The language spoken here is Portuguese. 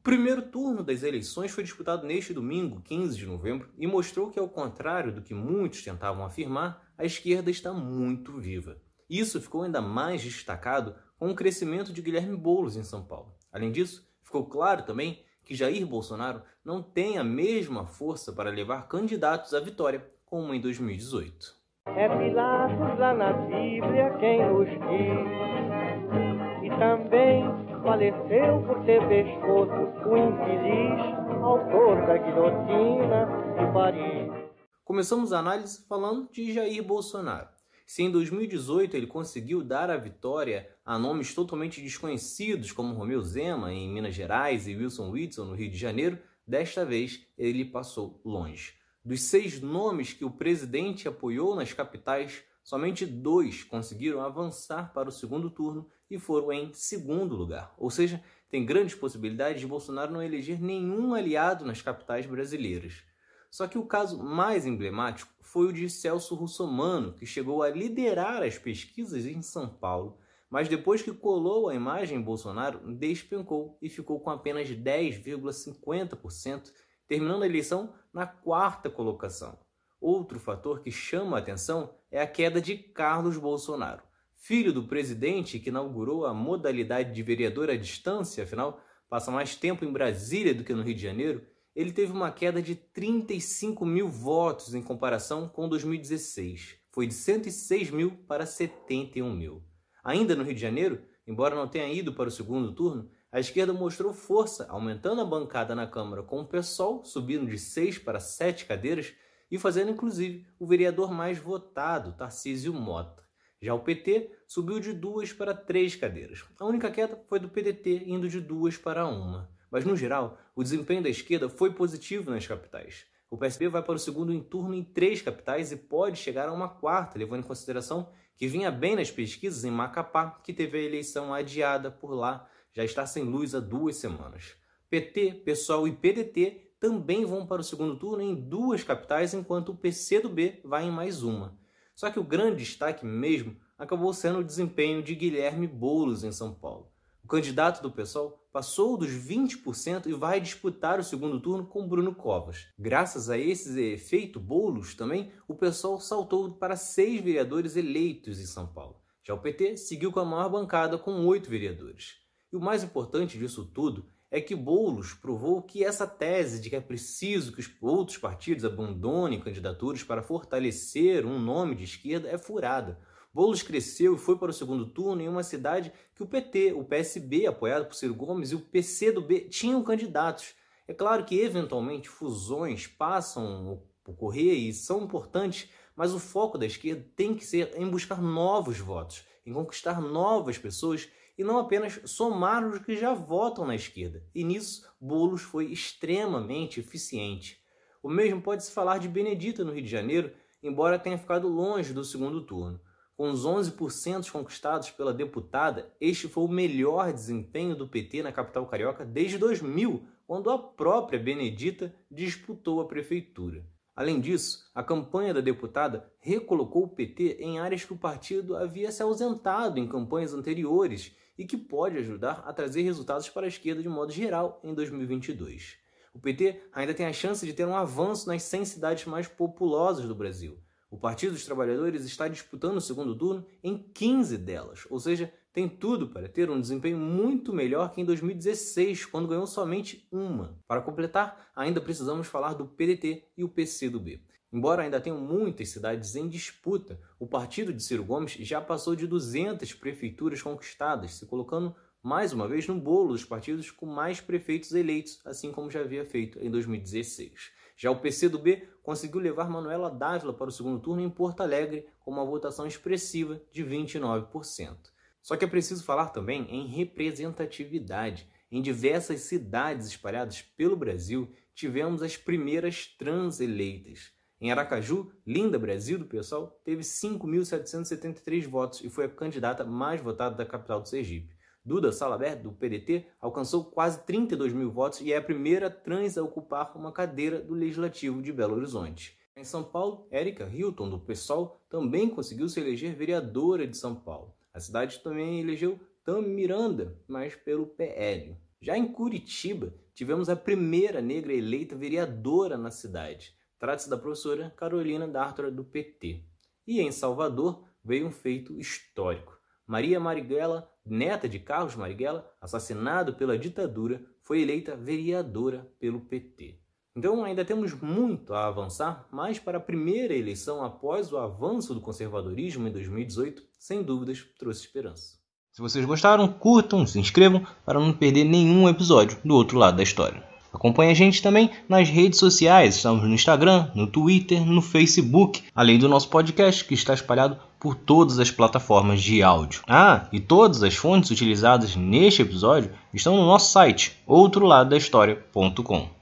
O primeiro turno das eleições foi disputado neste domingo, 15 de novembro, e mostrou que, ao contrário do que muitos tentavam afirmar, a esquerda está muito viva. Isso ficou ainda mais destacado com o crescimento de Guilherme Boulos em São Paulo. Além disso, ficou claro também que Jair Bolsonaro não tem a mesma força para levar candidatos à vitória como em 2018. É Pilatos lá na Bíblia quem nos diz, e também faleceu por ter pescoço o infeliz autor da guilhotina de Paris. Começamos a análise falando de Jair Bolsonaro. Se em 2018 ele conseguiu dar a vitória a nomes totalmente desconhecidos como Romeu Zema em Minas Gerais e Wilson Whitson no Rio de Janeiro, desta vez ele passou longe. Dos seis nomes que o presidente apoiou nas capitais, somente dois conseguiram avançar para o segundo turno e foram em segundo lugar. Ou seja, tem grandes possibilidades de Bolsonaro não eleger nenhum aliado nas capitais brasileiras. Só que o caso mais emblemático foi o de Celso Russomano, que chegou a liderar as pesquisas em São Paulo, mas depois que colou a imagem em Bolsonaro, despencou e ficou com apenas 10,50%, terminando a eleição na quarta colocação. Outro fator que chama a atenção é a queda de Carlos Bolsonaro, filho do presidente que inaugurou a modalidade de vereador à distância, afinal, passa mais tempo em Brasília do que no Rio de Janeiro ele teve uma queda de 35 mil votos em comparação com 2016. Foi de 106 mil para 71 mil. Ainda no Rio de Janeiro, embora não tenha ido para o segundo turno, a esquerda mostrou força, aumentando a bancada na Câmara com o PSOL subindo de 6 para 7 cadeiras e fazendo inclusive o vereador mais votado, Tarcísio Mota. Já o PT subiu de duas para três cadeiras. A única queda foi do PDT, indo de duas para uma. Mas, no geral, o desempenho da esquerda foi positivo nas capitais. O PSB vai para o segundo turno em três capitais e pode chegar a uma quarta, levando em consideração que vinha bem nas pesquisas em Macapá, que teve a eleição adiada por lá, já está sem luz há duas semanas. PT, PSOL e PDT também vão para o segundo turno em duas capitais, enquanto o PCdoB vai em mais uma. Só que o grande destaque mesmo acabou sendo o desempenho de Guilherme Boulos em São Paulo. O candidato do PSOL passou dos 20% e vai disputar o segundo turno com Bruno Covas. Graças a esse efeito bolos também, o pessoal saltou para seis vereadores eleitos em São Paulo. Já o PT seguiu com a maior bancada com oito vereadores. E o mais importante disso tudo é que Boulos provou que essa tese de que é preciso que os outros partidos abandonem candidaturas para fortalecer um nome de esquerda é furada. Boulos cresceu e foi para o segundo turno em uma cidade que o PT, o PSB, apoiado por Ciro Gomes, e o PCdoB tinham candidatos. É claro que, eventualmente, fusões passam a ocorrer e são importantes, mas o foco da esquerda tem que ser em buscar novos votos, em conquistar novas pessoas e não apenas somar os que já votam na esquerda. E nisso, Boulos foi extremamente eficiente. O mesmo pode-se falar de Benedita no Rio de Janeiro, embora tenha ficado longe do segundo turno. Com os 11% conquistados pela deputada, este foi o melhor desempenho do PT na capital carioca desde 2000, quando a própria Benedita disputou a prefeitura. Além disso, a campanha da deputada recolocou o PT em áreas que o partido havia se ausentado em campanhas anteriores e que pode ajudar a trazer resultados para a esquerda de modo geral em 2022. O PT ainda tem a chance de ter um avanço nas 100 cidades mais populosas do Brasil. O Partido dos Trabalhadores está disputando o segundo turno em 15 delas, ou seja, tem tudo para ter um desempenho muito melhor que em 2016, quando ganhou somente uma. Para completar, ainda precisamos falar do PDT e o PCdoB. Embora ainda tenham muitas cidades em disputa, o partido de Ciro Gomes já passou de 200 prefeituras conquistadas, se colocando mais uma vez no bolo dos partidos com mais prefeitos eleitos, assim como já havia feito em 2016. Já o PCdoB conseguiu levar Manuela Dávila para o segundo turno em Porto Alegre com uma votação expressiva de 29%. Só que é preciso falar também em representatividade. Em diversas cidades espalhadas pelo Brasil, tivemos as primeiras trans eleitas. Em Aracaju, Linda Brasil, do PSOL, teve 5.773 votos e foi a candidata mais votada da capital do Sergipe. Duda Salabert, do PDT, alcançou quase 32 mil votos e é a primeira trans a ocupar uma cadeira do Legislativo de Belo Horizonte. Em São Paulo, Érica Hilton, do PSOL, também conseguiu se eleger vereadora de São Paulo. A cidade também elegeu Tam Miranda, mas pelo PL. Já em Curitiba, tivemos a primeira negra eleita vereadora na cidade. Trata-se da professora Carolina D'Artora, do PT. E em Salvador veio um feito histórico. Maria Marighella, neta de Carlos Marighella, assassinado pela ditadura, foi eleita vereadora pelo PT. Então ainda temos muito a avançar, mas para a primeira eleição após o avanço do conservadorismo em 2018, sem dúvidas trouxe esperança. Se vocês gostaram, curtam, se inscrevam para não perder nenhum episódio do outro lado da história. Acompanhe a gente também nas redes sociais, estamos no Instagram, no Twitter, no Facebook, além do nosso podcast que está espalhado por todas as plataformas de áudio. Ah, e todas as fontes utilizadas neste episódio estão no nosso site, outroladodahistoria.com.